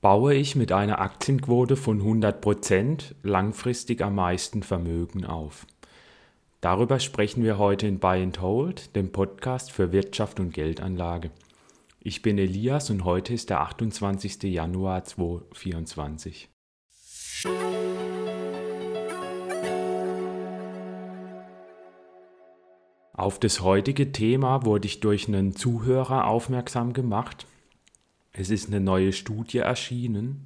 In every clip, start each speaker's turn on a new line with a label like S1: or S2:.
S1: Baue ich mit einer Aktienquote von 100% langfristig am meisten Vermögen auf? Darüber sprechen wir heute in Buy and Hold, dem Podcast für Wirtschaft und Geldanlage. Ich bin Elias und heute ist der 28. Januar 2024. Auf das heutige Thema wurde ich durch einen Zuhörer aufmerksam gemacht, es ist eine neue Studie erschienen,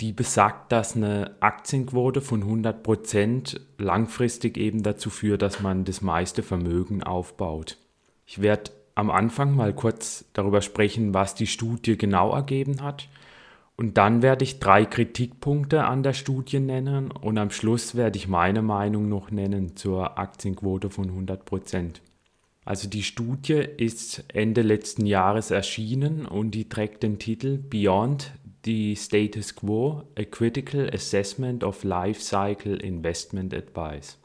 S1: die besagt, dass eine Aktienquote von 100% langfristig eben dazu führt, dass man das meiste Vermögen aufbaut. Ich werde am Anfang mal kurz darüber sprechen, was die Studie genau ergeben hat. Und dann werde ich drei Kritikpunkte an der Studie nennen und am Schluss werde ich meine Meinung noch nennen zur Aktienquote von 100%. Also die Studie ist Ende letzten Jahres erschienen und die trägt den Titel Beyond the Status Quo, a Critical Assessment of Life Cycle Investment Advice.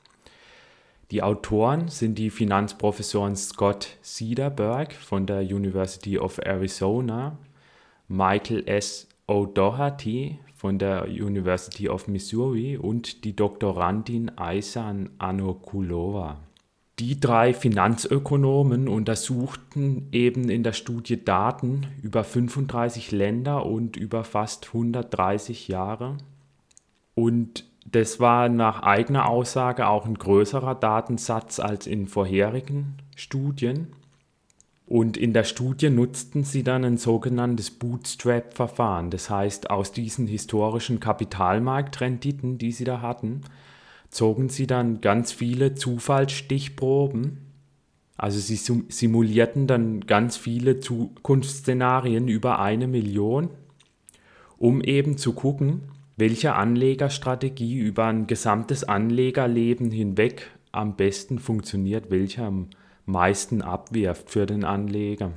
S1: Die Autoren sind die Finanzprofessoren Scott Cederberg von der University of Arizona, Michael S. O'Doherty von der University of Missouri und die Doktorandin Aisan Anokulova. Die drei Finanzökonomen untersuchten eben in der Studie Daten über 35 Länder und über fast 130 Jahre. Und das war nach eigener Aussage auch ein größerer Datensatz als in vorherigen Studien. Und in der Studie nutzten sie dann ein sogenanntes Bootstrap-Verfahren. Das heißt, aus diesen historischen Kapitalmarktrenditen, die sie da hatten, zogen sie dann ganz viele Zufallsstichproben. Also sie simulierten dann ganz viele Zukunftsszenarien über eine Million, um eben zu gucken, welche Anlegerstrategie über ein gesamtes Anlegerleben hinweg am besten funktioniert, welche am meisten abwirft für den Anleger.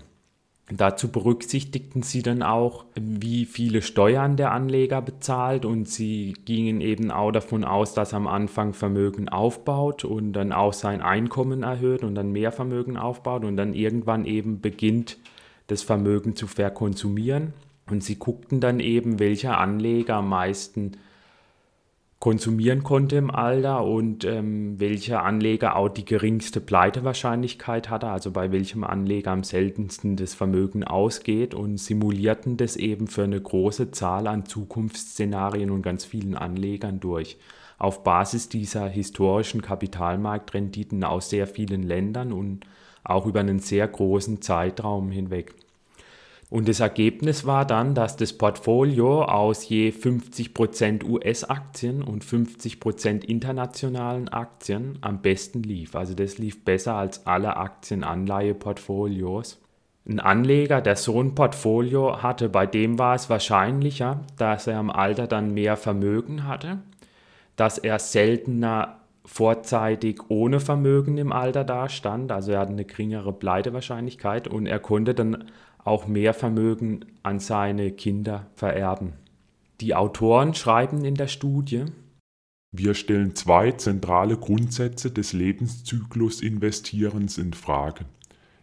S1: Dazu berücksichtigten sie dann auch, wie viele Steuern der Anleger bezahlt und sie gingen eben auch davon aus, dass am Anfang Vermögen aufbaut und dann auch sein Einkommen erhöht und dann mehr Vermögen aufbaut und dann irgendwann eben beginnt, das Vermögen zu verkonsumieren. Und sie guckten dann eben, welcher Anleger am meisten konsumieren konnte im Alter und ähm, welcher Anleger auch die geringste Pleitewahrscheinlichkeit hatte, also bei welchem Anleger am seltensten das Vermögen ausgeht und simulierten das eben für eine große Zahl an Zukunftsszenarien und ganz vielen Anlegern durch. Auf Basis dieser historischen Kapitalmarktrenditen aus sehr vielen Ländern und auch über einen sehr großen Zeitraum hinweg. Und das Ergebnis war dann, dass das Portfolio aus je 50% US-Aktien und 50% internationalen Aktien am besten lief. Also das lief besser als alle Aktienanleiheportfolios. Ein Anleger, der so ein Portfolio hatte, bei dem war es wahrscheinlicher, dass er im Alter dann mehr Vermögen hatte, dass er seltener vorzeitig ohne Vermögen im Alter dastand, also er hatte eine geringere Pleitewahrscheinlichkeit und er konnte dann auch mehr Vermögen an seine Kinder vererben. Die Autoren schreiben in der Studie,
S2: wir stellen zwei zentrale Grundsätze des Lebenszyklus-Investierens in Frage.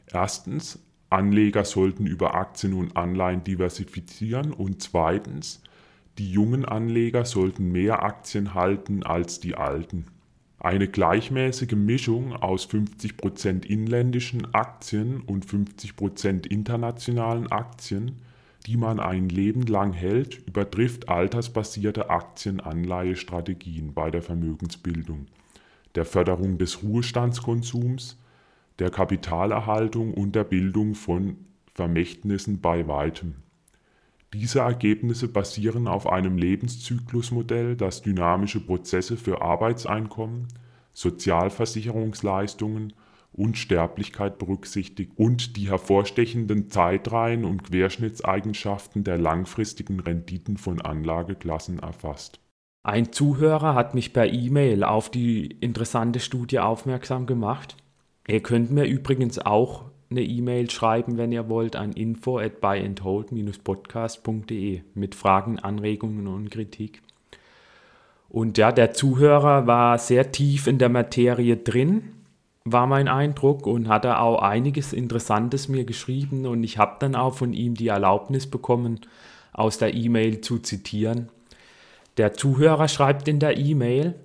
S2: Erstens, Anleger sollten über Aktien und Anleihen diversifizieren und zweitens, die jungen Anleger sollten mehr Aktien halten als die alten. Eine gleichmäßige Mischung aus 50% inländischen Aktien und 50% internationalen Aktien, die man ein Leben lang hält, übertrifft altersbasierte Aktienanleihestrategien bei der Vermögensbildung, der Förderung des Ruhestandskonsums, der Kapitalerhaltung und der Bildung von Vermächtnissen bei weitem. Diese Ergebnisse basieren auf einem Lebenszyklusmodell, das dynamische Prozesse für Arbeitseinkommen, Sozialversicherungsleistungen und Sterblichkeit berücksichtigt und die hervorstechenden Zeitreihen und Querschnittseigenschaften der langfristigen Renditen von Anlageklassen erfasst.
S1: Ein Zuhörer hat mich per E-Mail auf die interessante Studie aufmerksam gemacht. Ihr könnt mir übrigens auch eine E-Mail schreiben, wenn ihr wollt, an info at buyandhold-podcast.de mit Fragen, Anregungen und Kritik. Und ja, der Zuhörer war sehr tief in der Materie drin, war mein Eindruck, und hat er auch einiges Interessantes mir geschrieben. Und ich habe dann auch von ihm die Erlaubnis bekommen, aus der E-Mail zu zitieren. Der Zuhörer schreibt in der E-Mail,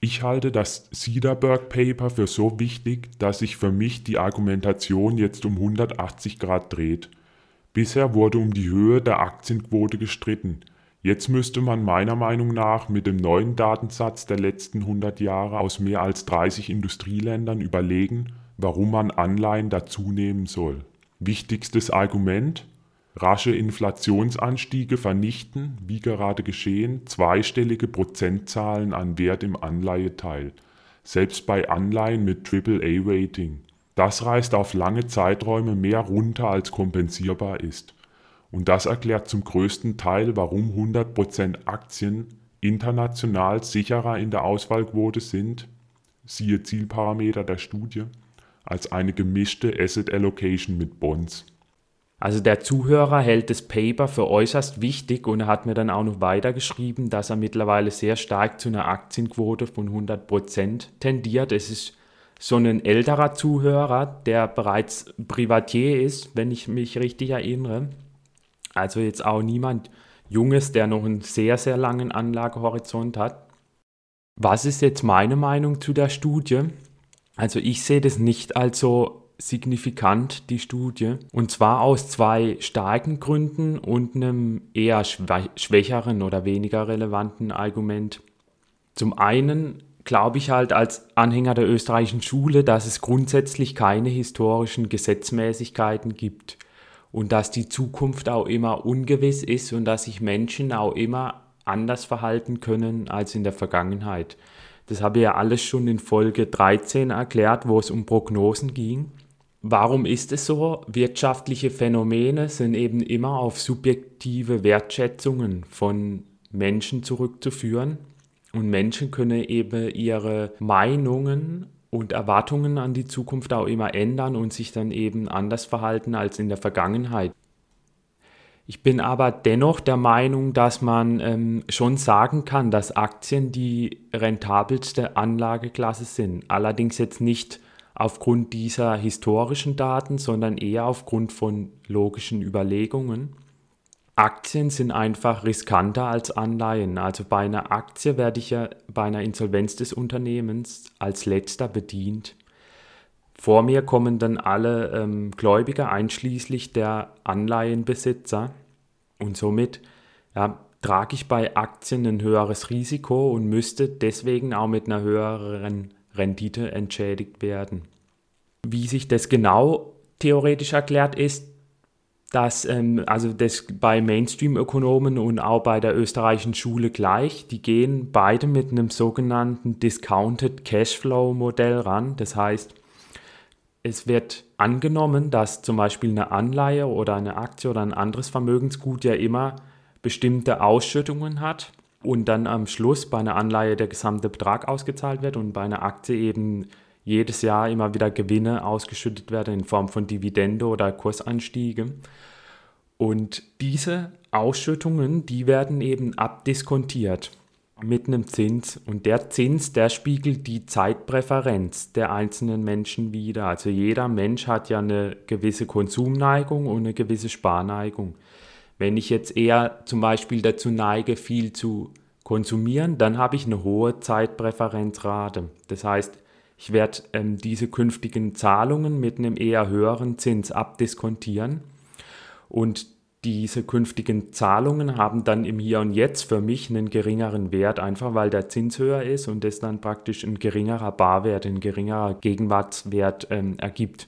S2: ich halte das Cederberg Paper für so wichtig, dass sich für mich die Argumentation jetzt um 180 Grad dreht. Bisher wurde um die Höhe der Aktienquote gestritten. Jetzt müsste man meiner Meinung nach mit dem neuen Datensatz der letzten 100 Jahre aus mehr als 30 Industrieländern überlegen, warum man Anleihen dazunehmen soll. Wichtigstes Argument? Rasche Inflationsanstiege vernichten, wie gerade geschehen, zweistellige Prozentzahlen an Wert im Anleiheteil, selbst bei Anleihen mit AAA-Rating. Das reißt auf lange Zeiträume mehr runter, als kompensierbar ist. Und das erklärt zum größten Teil, warum 100% Aktien international sicherer in der Auswahlquote sind, siehe Zielparameter der Studie, als eine gemischte Asset Allocation mit Bonds.
S1: Also der Zuhörer hält das Paper für äußerst wichtig und er hat mir dann auch noch weitergeschrieben, dass er mittlerweile sehr stark zu einer Aktienquote von 100% tendiert. Es ist so ein älterer Zuhörer, der bereits Privatier ist, wenn ich mich richtig erinnere. Also jetzt auch niemand Junges, der noch einen sehr, sehr langen Anlagehorizont hat. Was ist jetzt meine Meinung zu der Studie? Also ich sehe das nicht als so signifikant, die Studie. Und zwar aus zwei starken Gründen und einem eher schwächeren oder weniger relevanten Argument. Zum einen glaube ich halt als Anhänger der österreichischen Schule, dass es grundsätzlich keine historischen Gesetzmäßigkeiten gibt und dass die Zukunft auch immer ungewiss ist und dass sich Menschen auch immer anders verhalten können als in der Vergangenheit. Das habe ich ja alles schon in Folge 13 erklärt, wo es um Prognosen ging. Warum ist es so? Wirtschaftliche Phänomene sind eben immer auf subjektive Wertschätzungen von Menschen zurückzuführen. Und Menschen können eben ihre Meinungen und Erwartungen an die Zukunft auch immer ändern und sich dann eben anders verhalten als in der Vergangenheit. Ich bin aber dennoch der Meinung, dass man ähm, schon sagen kann, dass Aktien die rentabelste Anlageklasse sind. Allerdings jetzt nicht aufgrund dieser historischen Daten, sondern eher aufgrund von logischen Überlegungen. Aktien sind einfach riskanter als Anleihen. Also bei einer Aktie werde ich ja bei einer Insolvenz des Unternehmens als letzter bedient. Vor mir kommen dann alle ähm, Gläubiger, einschließlich der Anleihenbesitzer. Und somit ja, trage ich bei Aktien ein höheres Risiko und müsste deswegen auch mit einer höheren Rendite entschädigt werden. Wie sich das genau theoretisch erklärt, ist, dass ähm, also das bei Mainstream-Ökonomen und auch bei der österreichischen Schule gleich, die gehen beide mit einem sogenannten Discounted Cashflow-Modell ran. Das heißt, es wird angenommen, dass zum Beispiel eine Anleihe oder eine Aktie oder ein anderes Vermögensgut ja immer bestimmte Ausschüttungen hat und dann am Schluss bei einer Anleihe der gesamte Betrag ausgezahlt wird und bei einer Aktie eben jedes Jahr immer wieder Gewinne ausgeschüttet werden in Form von Dividende oder Kursanstiege. Und diese Ausschüttungen, die werden eben abdiskontiert mit einem Zins. Und der Zins, der spiegelt die Zeitpräferenz der einzelnen Menschen wider. Also jeder Mensch hat ja eine gewisse Konsumneigung und eine gewisse Sparneigung. Wenn ich jetzt eher zum Beispiel dazu neige, viel zu konsumieren, dann habe ich eine hohe Zeitpräferenzrate. Das heißt, ich werde ähm, diese künftigen Zahlungen mit einem eher höheren Zins abdiskontieren und diese künftigen Zahlungen haben dann im Hier und Jetzt für mich einen geringeren Wert, einfach weil der Zins höher ist und es dann praktisch ein geringerer Barwert, ein geringerer Gegenwartswert ähm, ergibt.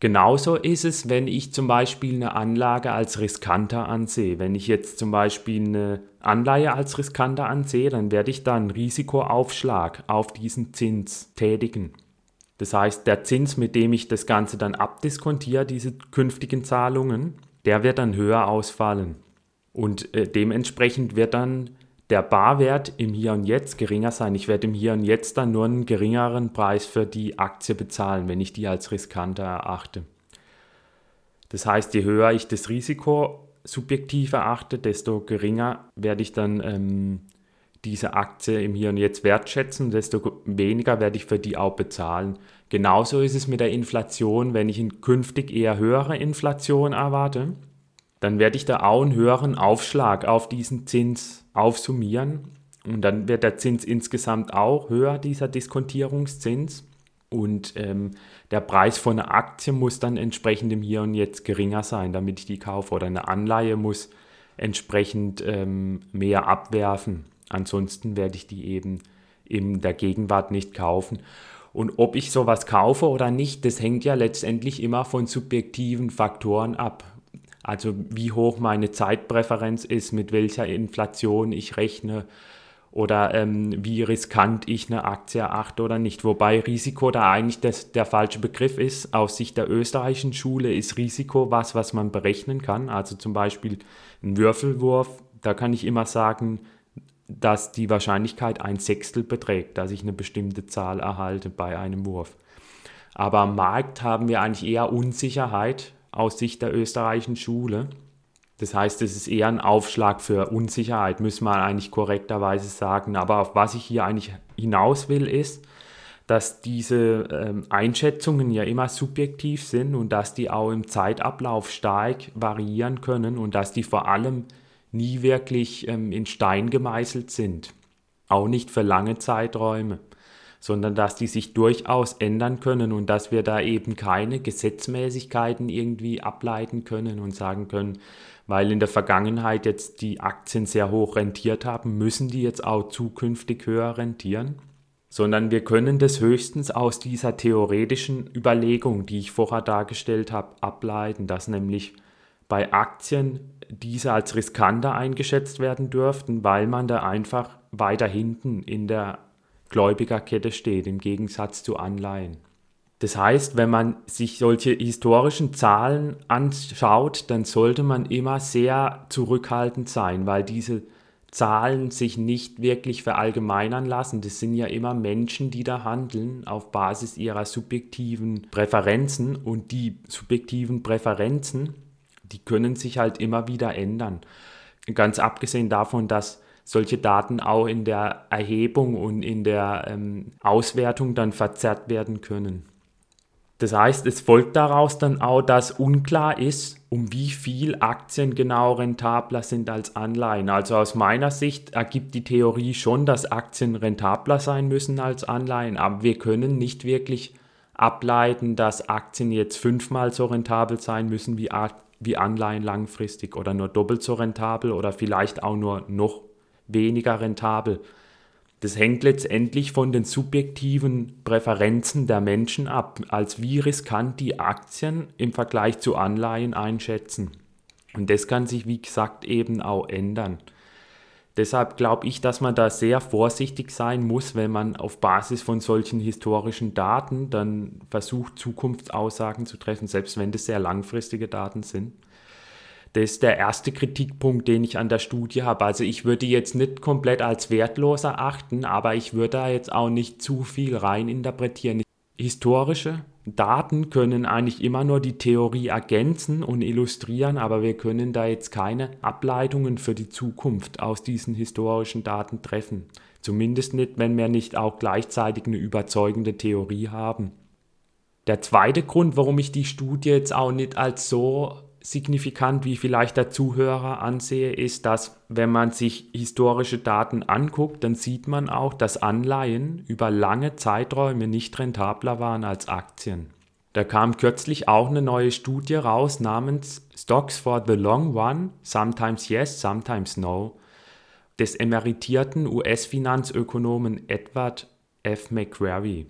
S1: Genauso ist es, wenn ich zum Beispiel eine Anlage als riskanter ansehe. Wenn ich jetzt zum Beispiel eine Anleihe als riskanter ansehe, dann werde ich da einen Risikoaufschlag auf diesen Zins tätigen. Das heißt, der Zins, mit dem ich das Ganze dann abdiskontiere, diese künftigen Zahlungen, der wird dann höher ausfallen. Und äh, dementsprechend wird dann der Barwert im Hier und Jetzt geringer sein. Ich werde im Hier und Jetzt dann nur einen geringeren Preis für die Aktie bezahlen, wenn ich die als riskanter erachte. Das heißt, je höher ich das Risiko subjektiv erachte, desto geringer werde ich dann ähm, diese Aktie im Hier und Jetzt wertschätzen, desto weniger werde ich für die auch bezahlen. Genauso ist es mit der Inflation, wenn ich in künftig eher höhere Inflation erwarte, dann werde ich da auch einen höheren Aufschlag auf diesen Zins aufsummieren. Und dann wird der Zins insgesamt auch höher, dieser Diskontierungszins. Und ähm, der Preis von einer Aktie muss dann entsprechend im Hier und Jetzt geringer sein, damit ich die kaufe. Oder eine Anleihe muss entsprechend ähm, mehr abwerfen. Ansonsten werde ich die eben in der Gegenwart nicht kaufen. Und ob ich sowas kaufe oder nicht, das hängt ja letztendlich immer von subjektiven Faktoren ab. Also wie hoch meine Zeitpräferenz ist, mit welcher Inflation ich rechne oder ähm, wie riskant ich eine Aktie erachte oder nicht. Wobei Risiko da eigentlich das, der falsche Begriff ist. Aus Sicht der österreichischen Schule ist Risiko was, was man berechnen kann. Also zum Beispiel ein Würfelwurf, da kann ich immer sagen, dass die Wahrscheinlichkeit ein Sechstel beträgt, dass ich eine bestimmte Zahl erhalte bei einem Wurf. Aber am Markt haben wir eigentlich eher Unsicherheit, aus Sicht der österreichischen Schule. Das heißt, es ist eher ein Aufschlag für Unsicherheit, müssen wir eigentlich korrekterweise sagen. Aber auf was ich hier eigentlich hinaus will, ist, dass diese ähm, Einschätzungen ja immer subjektiv sind und dass die auch im Zeitablauf stark variieren können und dass die vor allem nie wirklich ähm, in Stein gemeißelt sind. Auch nicht für lange Zeiträume sondern dass die sich durchaus ändern können und dass wir da eben keine Gesetzmäßigkeiten irgendwie ableiten können und sagen können, weil in der Vergangenheit jetzt die Aktien sehr hoch rentiert haben, müssen die jetzt auch zukünftig höher rentieren, sondern wir können das höchstens aus dieser theoretischen Überlegung, die ich vorher dargestellt habe, ableiten, dass nämlich bei Aktien diese als riskanter eingeschätzt werden dürften, weil man da einfach weiter hinten in der Gläubigerkette steht, im Gegensatz zu Anleihen. Das heißt, wenn man sich solche historischen Zahlen anschaut, dann sollte man immer sehr zurückhaltend sein, weil diese Zahlen sich nicht wirklich verallgemeinern lassen. Das sind ja immer Menschen, die da handeln auf Basis ihrer subjektiven Präferenzen und die subjektiven Präferenzen, die können sich halt immer wieder ändern. Ganz abgesehen davon, dass solche Daten auch in der Erhebung und in der ähm, Auswertung dann verzerrt werden können. Das heißt, es folgt daraus dann auch, dass unklar ist, um wie viel Aktien genau rentabler sind als Anleihen. Also aus meiner Sicht ergibt die Theorie schon, dass Aktien rentabler sein müssen als Anleihen, aber wir können nicht wirklich ableiten, dass Aktien jetzt fünfmal so rentabel sein müssen wie, wie Anleihen langfristig oder nur doppelt so rentabel oder vielleicht auch nur noch weniger rentabel. Das hängt letztendlich von den subjektiven Präferenzen der Menschen ab, als wie riskant die Aktien im Vergleich zu Anleihen einschätzen. Und das kann sich, wie gesagt, eben auch ändern. Deshalb glaube ich, dass man da sehr vorsichtig sein muss, wenn man auf Basis von solchen historischen Daten dann versucht, Zukunftsaussagen zu treffen, selbst wenn das sehr langfristige Daten sind. Das ist der erste Kritikpunkt, den ich an der Studie habe. Also ich würde jetzt nicht komplett als wertlos erachten, aber ich würde da jetzt auch nicht zu viel rein interpretieren. Historische Daten können eigentlich immer nur die Theorie ergänzen und illustrieren, aber wir können da jetzt keine Ableitungen für die Zukunft aus diesen historischen Daten treffen. Zumindest nicht, wenn wir nicht auch gleichzeitig eine überzeugende Theorie haben. Der zweite Grund, warum ich die Studie jetzt auch nicht als so signifikant, wie vielleicht der Zuhörer ansehe, ist, dass wenn man sich historische Daten anguckt, dann sieht man auch, dass Anleihen über lange Zeiträume nicht rentabler waren als Aktien. Da kam kürzlich auch eine neue Studie raus namens Stocks for the Long Run, Sometimes Yes, Sometimes No, des emeritierten US-Finanzökonomen Edward F. McQuarrie.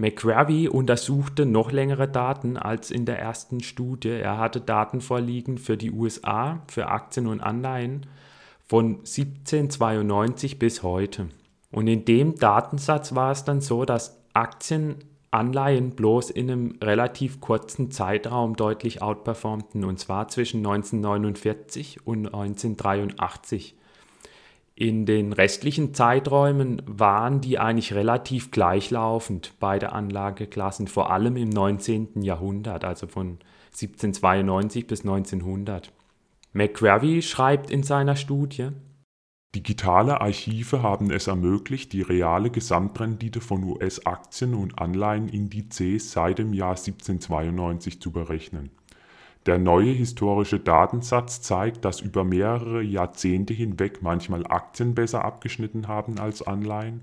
S1: McQuarrie untersuchte noch längere Daten als in der ersten Studie. Er hatte Daten vorliegen für die USA, für Aktien und Anleihen von 1792 bis heute. Und in dem Datensatz war es dann so, dass Aktien Anleihen bloß in einem relativ kurzen Zeitraum deutlich outperformten, und zwar zwischen 1949 und 1983. In den restlichen Zeiträumen waren die eigentlich relativ gleichlaufend, beide Anlageklassen, vor allem im 19. Jahrhundert, also von 1792 bis 1900. McQuarrie schreibt in seiner Studie,
S2: Digitale Archive haben es ermöglicht, die reale Gesamtrendite von US-Aktien und Anleihenindizes seit dem Jahr 1792 zu berechnen. Der neue historische Datensatz zeigt, dass über mehrere Jahrzehnte hinweg manchmal Aktien besser abgeschnitten haben als Anleihen,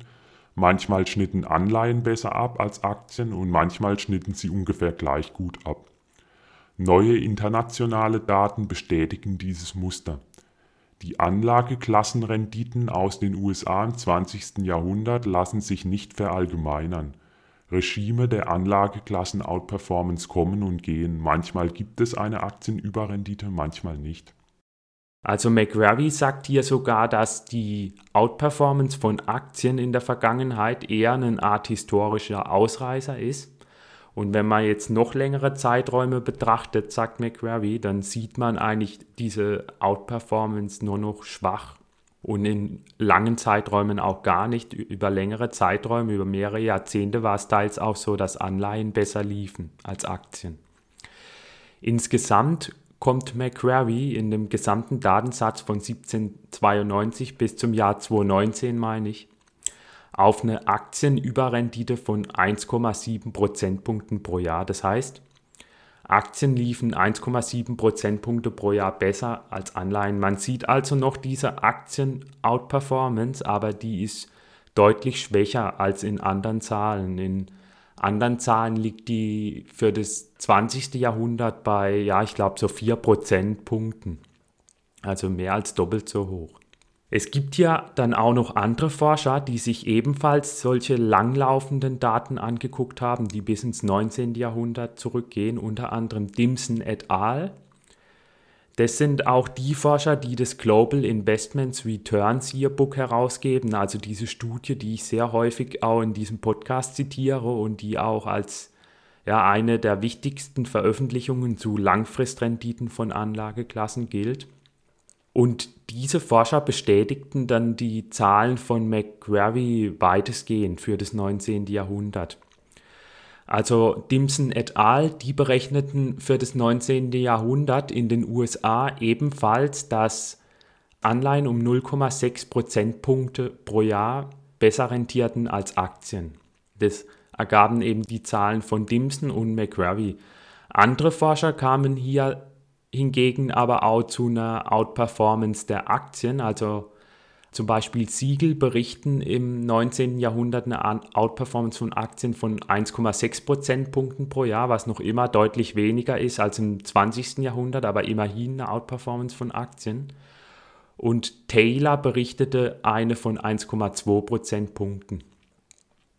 S2: manchmal schnitten Anleihen besser ab als Aktien und manchmal schnitten sie ungefähr gleich gut ab. Neue internationale Daten bestätigen dieses Muster. Die Anlageklassenrenditen aus den USA im 20. Jahrhundert lassen sich nicht verallgemeinern. Regime der Anlageklassen-Outperformance kommen und gehen. Manchmal gibt es eine Aktienüberrendite, manchmal nicht.
S1: Also McRae sagt hier sogar, dass die Outperformance von Aktien in der Vergangenheit eher eine Art historischer Ausreißer ist. Und wenn man jetzt noch längere Zeiträume betrachtet, sagt McRae, dann sieht man eigentlich diese Outperformance nur noch schwach und in langen Zeiträumen auch gar nicht. Über längere Zeiträume, über mehrere Jahrzehnte war es teils auch so, dass Anleihen besser liefen als Aktien. Insgesamt kommt McQuarrie in dem gesamten Datensatz von 1792 bis zum Jahr 2019, meine ich, auf eine Aktienüberrendite von 1,7 Prozentpunkten pro Jahr. Das heißt, Aktien liefen 1,7 Prozentpunkte pro Jahr besser als Anleihen. Man sieht also noch diese Aktien-Outperformance, aber die ist deutlich schwächer als in anderen Zahlen. In anderen Zahlen liegt die für das 20. Jahrhundert bei, ja, ich glaube, so 4 Prozentpunkten. Also mehr als doppelt so hoch. Es gibt ja dann auch noch andere Forscher, die sich ebenfalls solche langlaufenden Daten angeguckt haben, die bis ins 19. Jahrhundert zurückgehen, unter anderem Dimson et al. Das sind auch die Forscher, die das Global Investments Returns Yearbook herausgeben, also diese Studie, die ich sehr häufig auch in diesem Podcast zitiere und die auch als ja, eine der wichtigsten Veröffentlichungen zu Langfristrenditen von Anlageklassen gilt. Und diese Forscher bestätigten dann die Zahlen von McGravy weitestgehend für das 19. Jahrhundert. Also Dimson et al., die berechneten für das 19. Jahrhundert in den USA ebenfalls, dass Anleihen um 0,6 Prozentpunkte pro Jahr besser rentierten als Aktien. Das ergaben eben die Zahlen von Dimson und McGravy. Andere Forscher kamen hier hingegen aber auch zu einer Outperformance der Aktien. Also zum Beispiel Siegel berichten im 19. Jahrhundert eine Outperformance von Aktien von 1,6 Prozentpunkten pro Jahr, was noch immer deutlich weniger ist als im 20. Jahrhundert, aber immerhin eine Outperformance von Aktien. Und Taylor berichtete eine von 1,2 Prozentpunkten.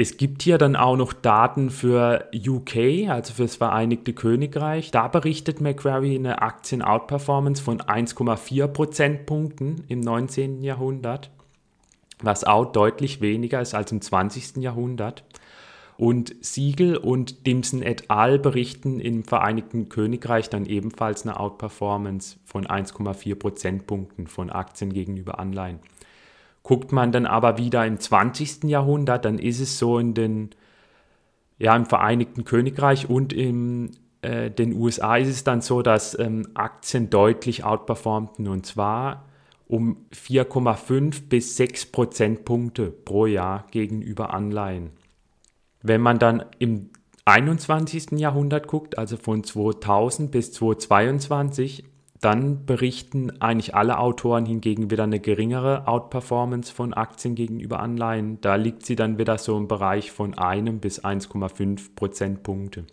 S1: Es gibt hier dann auch noch Daten für UK, also für das Vereinigte Königreich. Da berichtet Macquarie eine Aktien-Outperformance von 1,4 Prozentpunkten im 19. Jahrhundert, was auch deutlich weniger ist als im 20. Jahrhundert. Und Siegel und Dimson et al. berichten im Vereinigten Königreich dann ebenfalls eine Outperformance von 1,4 Prozentpunkten von Aktien gegenüber Anleihen. Guckt man dann aber wieder im 20. Jahrhundert, dann ist es so in den, ja, im Vereinigten Königreich und in äh, den USA ist es dann so, dass ähm, Aktien deutlich outperformten und zwar um 4,5 bis 6 Prozentpunkte pro Jahr gegenüber Anleihen. Wenn man dann im 21. Jahrhundert guckt, also von 2000 bis 2022, dann berichten eigentlich alle Autoren hingegen wieder eine geringere Outperformance von Aktien gegenüber Anleihen. Da liegt sie dann wieder so im Bereich von 1 bis 1,5 Prozentpunkte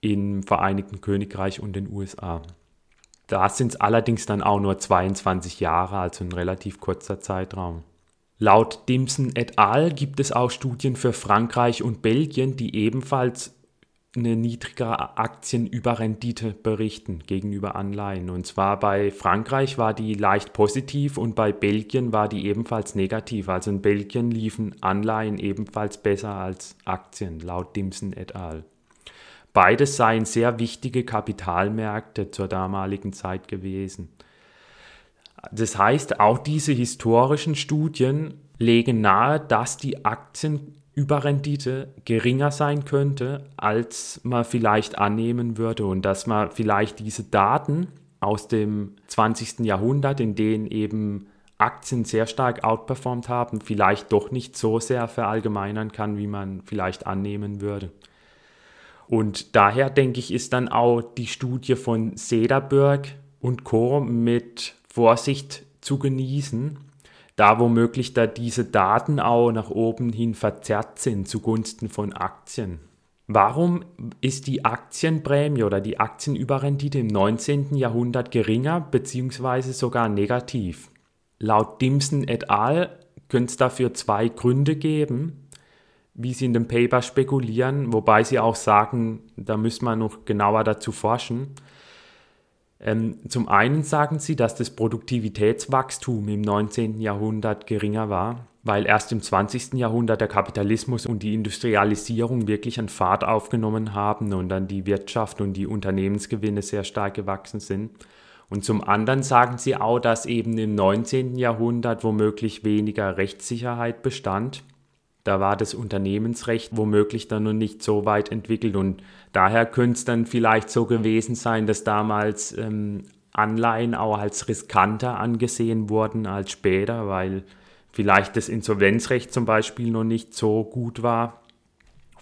S1: im Vereinigten Königreich und den USA. Da sind es allerdings dann auch nur 22 Jahre, also ein relativ kurzer Zeitraum. Laut Dimson et al. gibt es auch Studien für Frankreich und Belgien, die ebenfalls eine niedrigere Aktienüberrendite berichten gegenüber Anleihen. Und zwar bei Frankreich war die leicht positiv und bei Belgien war die ebenfalls negativ. Also in Belgien liefen Anleihen ebenfalls besser als Aktien, laut Dimson et al. Beides seien sehr wichtige Kapitalmärkte zur damaligen Zeit gewesen. Das heißt, auch diese historischen Studien legen nahe, dass die Aktien Überrendite geringer sein könnte, als man vielleicht annehmen würde und dass man vielleicht diese Daten aus dem 20. Jahrhundert, in denen eben Aktien sehr stark outperformt haben, vielleicht doch nicht so sehr verallgemeinern kann, wie man vielleicht annehmen würde. Und daher denke ich, ist dann auch die Studie von Sederberg und Co. mit Vorsicht zu genießen, da womöglich da diese Daten auch nach oben hin verzerrt sind zugunsten von Aktien. Warum ist die Aktienprämie oder die Aktienüberrendite im 19. Jahrhundert geringer bzw. sogar negativ? Laut Dimson et al. könnte es dafür zwei Gründe geben, wie sie in dem Paper spekulieren, wobei sie auch sagen, da müssen wir noch genauer dazu forschen. Ähm, zum einen sagen sie, dass das Produktivitätswachstum im 19. Jahrhundert geringer war, weil erst im 20. Jahrhundert der Kapitalismus und die Industrialisierung wirklich an Fahrt aufgenommen haben und dann die Wirtschaft und die Unternehmensgewinne sehr stark gewachsen sind. Und zum anderen sagen sie auch, dass eben im 19. Jahrhundert womöglich weniger Rechtssicherheit bestand da war das Unternehmensrecht womöglich dann noch nicht so weit entwickelt und daher könnte es dann vielleicht so gewesen sein, dass damals ähm, Anleihen auch als riskanter angesehen wurden als später, weil vielleicht das Insolvenzrecht zum Beispiel noch nicht so gut war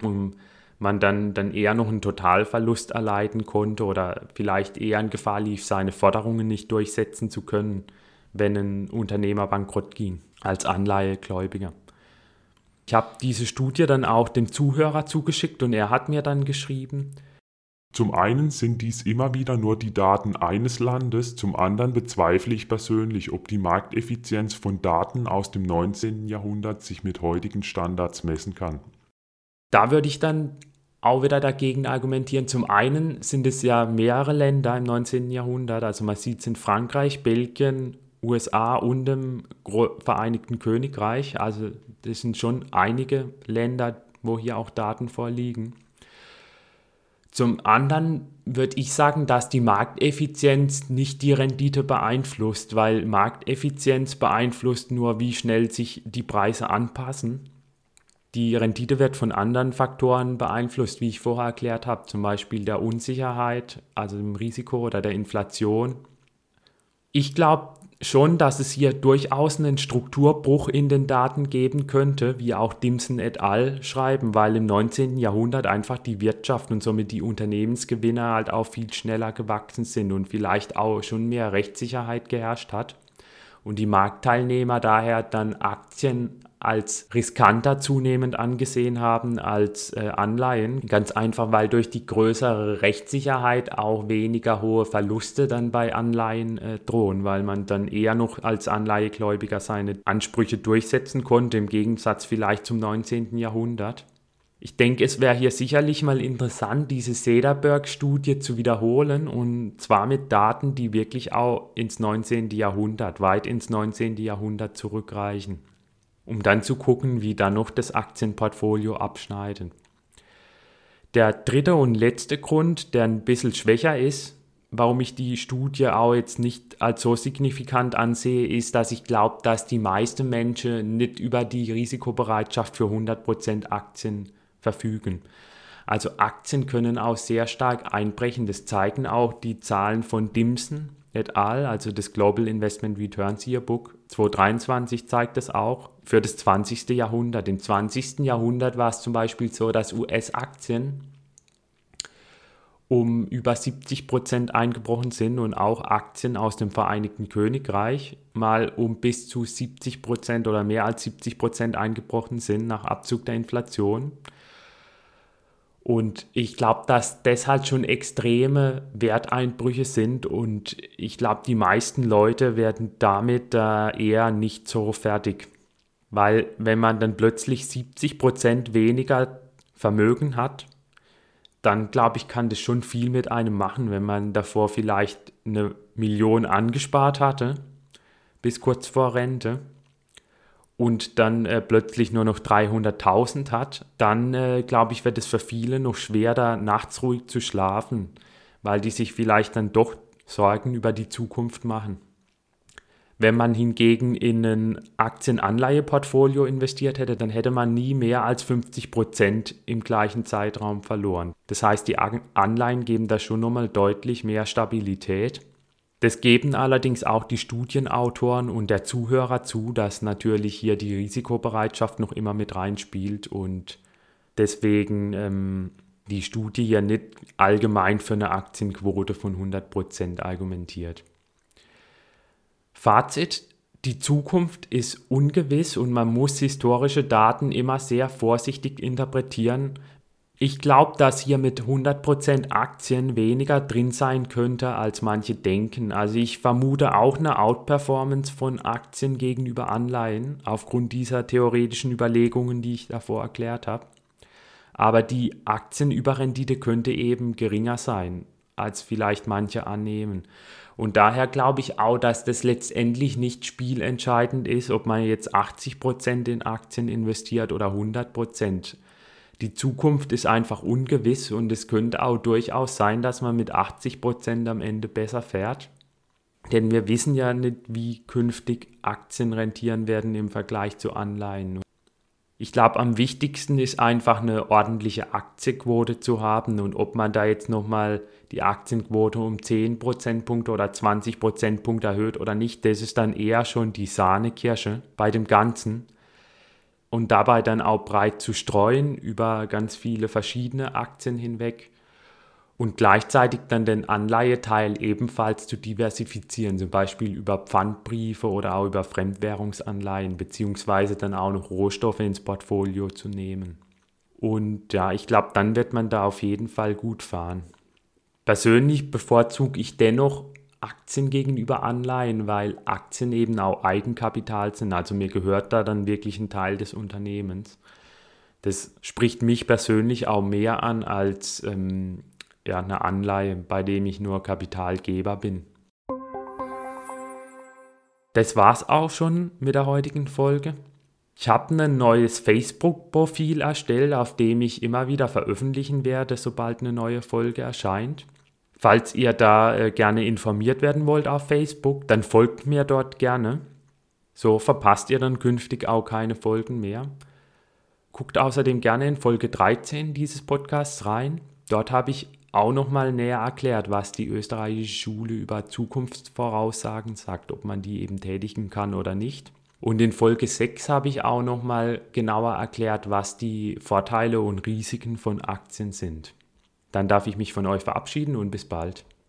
S1: und man dann, dann eher noch einen Totalverlust erleiden konnte oder vielleicht eher in Gefahr lief, seine Forderungen nicht durchsetzen zu können, wenn ein Unternehmer bankrott ging als Anleihegläubiger. Ich habe diese Studie dann auch dem Zuhörer zugeschickt und er hat mir dann geschrieben,
S2: zum einen sind dies immer wieder nur die Daten eines Landes, zum anderen bezweifle ich persönlich, ob die Markteffizienz von Daten aus dem 19. Jahrhundert sich mit heutigen Standards messen kann.
S1: Da würde ich dann auch wieder dagegen argumentieren. Zum einen sind es ja mehrere Länder im 19. Jahrhundert, also man sieht es in Frankreich, Belgien, USA und dem Vereinigten Königreich. Also das sind schon einige Länder, wo hier auch Daten vorliegen. Zum anderen würde ich sagen, dass die Markteffizienz nicht die Rendite beeinflusst, weil Markteffizienz beeinflusst nur, wie schnell sich die Preise anpassen. Die Rendite wird von anderen Faktoren beeinflusst, wie ich vorher erklärt habe, zum Beispiel der Unsicherheit, also dem Risiko oder der Inflation. Ich glaube, schon, dass es hier durchaus einen Strukturbruch in den Daten geben könnte, wie auch Dimson et al. schreiben, weil im 19. Jahrhundert einfach die Wirtschaft und somit die Unternehmensgewinne halt auch viel schneller gewachsen sind und vielleicht auch schon mehr Rechtssicherheit geherrscht hat und die Marktteilnehmer daher dann Aktien als riskanter zunehmend angesehen haben als äh, Anleihen. Ganz einfach, weil durch die größere Rechtssicherheit auch weniger hohe Verluste dann bei Anleihen äh, drohen, weil man dann eher noch als Anleihegläubiger seine Ansprüche durchsetzen konnte, im Gegensatz vielleicht zum 19. Jahrhundert. Ich denke, es wäre hier sicherlich mal interessant, diese Sederberg-Studie zu wiederholen und zwar mit Daten, die wirklich auch ins 19. Jahrhundert, weit ins 19. Jahrhundert zurückreichen um dann zu gucken, wie dann noch das Aktienportfolio abschneiden. Der dritte und letzte Grund, der ein bisschen schwächer ist, warum ich die Studie auch jetzt nicht als so signifikant ansehe, ist, dass ich glaube, dass die meisten Menschen nicht über die Risikobereitschaft für 100% Aktien verfügen. Also Aktien können auch sehr stark einbrechen. Das zeigen auch die Zahlen von Dimson et al., also das Global Investment Returns Yearbook 2023 zeigt das auch für das 20. Jahrhundert. Im 20. Jahrhundert war es zum Beispiel so, dass US-Aktien um über 70 Prozent eingebrochen sind und auch Aktien aus dem Vereinigten Königreich mal um bis zu 70 Prozent oder mehr als 70 Prozent eingebrochen sind nach Abzug der Inflation. Und ich glaube, dass das halt schon extreme Werteinbrüche sind und ich glaube, die meisten Leute werden damit äh, eher nicht so fertig. Weil wenn man dann plötzlich 70% weniger Vermögen hat, dann glaube ich, kann das schon viel mit einem machen, wenn man davor vielleicht eine Million angespart hatte, bis kurz vor Rente und dann äh, plötzlich nur noch 300.000 hat, dann äh, glaube ich, wird es für viele noch schwer, da nachts ruhig zu schlafen, weil die sich vielleicht dann doch Sorgen über die Zukunft machen. Wenn man hingegen in ein Aktienanleiheportfolio investiert hätte, dann hätte man nie mehr als 50 Prozent im gleichen Zeitraum verloren. Das heißt, die Anleihen geben da schon nochmal deutlich mehr Stabilität. Das geben allerdings auch die Studienautoren und der Zuhörer zu, dass natürlich hier die Risikobereitschaft noch immer mit reinspielt und deswegen ähm, die Studie ja nicht allgemein für eine Aktienquote von 100% argumentiert. Fazit, die Zukunft ist ungewiss und man muss historische Daten immer sehr vorsichtig interpretieren. Ich glaube, dass hier mit 100% Aktien weniger drin sein könnte, als manche denken. Also ich vermute auch eine Outperformance von Aktien gegenüber Anleihen, aufgrund dieser theoretischen Überlegungen, die ich davor erklärt habe. Aber die Aktienüberrendite könnte eben geringer sein, als vielleicht manche annehmen. Und daher glaube ich auch, dass das letztendlich nicht spielentscheidend ist, ob man jetzt 80% in Aktien investiert oder 100%. Die Zukunft ist einfach ungewiss und es könnte auch durchaus sein, dass man mit 80% am Ende besser fährt. Denn wir wissen ja nicht, wie künftig Aktien rentieren werden im Vergleich zu Anleihen. Ich glaube, am wichtigsten ist einfach eine ordentliche Aktienquote zu haben und ob man da jetzt nochmal die Aktienquote um 10 Prozentpunkte oder 20 Prozentpunkte erhöht oder nicht, das ist dann eher schon die Sahnekirsche bei dem Ganzen. Und dabei dann auch breit zu streuen über ganz viele verschiedene Aktien hinweg und gleichzeitig dann den Anleiheteil ebenfalls zu diversifizieren, zum Beispiel über Pfandbriefe oder auch über Fremdwährungsanleihen, beziehungsweise dann auch noch Rohstoffe ins Portfolio zu nehmen. Und ja, ich glaube, dann wird man da auf jeden Fall gut fahren. Persönlich bevorzuge ich dennoch Aktien gegenüber Anleihen, weil Aktien eben auch Eigenkapital sind. Also mir gehört da dann wirklich ein Teil des Unternehmens. Das spricht mich persönlich auch mehr an als ähm, ja, eine Anleihe, bei dem ich nur Kapitalgeber bin. Das war's auch schon mit der heutigen Folge. Ich habe ein neues Facebook-Profil erstellt, auf dem ich immer wieder veröffentlichen werde, sobald eine neue Folge erscheint. Falls ihr da äh, gerne informiert werden wollt auf Facebook, dann folgt mir dort gerne. So verpasst ihr dann künftig auch keine Folgen mehr. Guckt außerdem gerne in Folge 13 dieses Podcasts rein. Dort habe ich auch nochmal näher erklärt, was die österreichische Schule über Zukunftsvoraussagen sagt, ob man die eben tätigen kann oder nicht. Und in Folge 6 habe ich auch nochmal genauer erklärt, was die Vorteile und Risiken von Aktien sind. Dann darf ich mich von euch verabschieden und bis bald.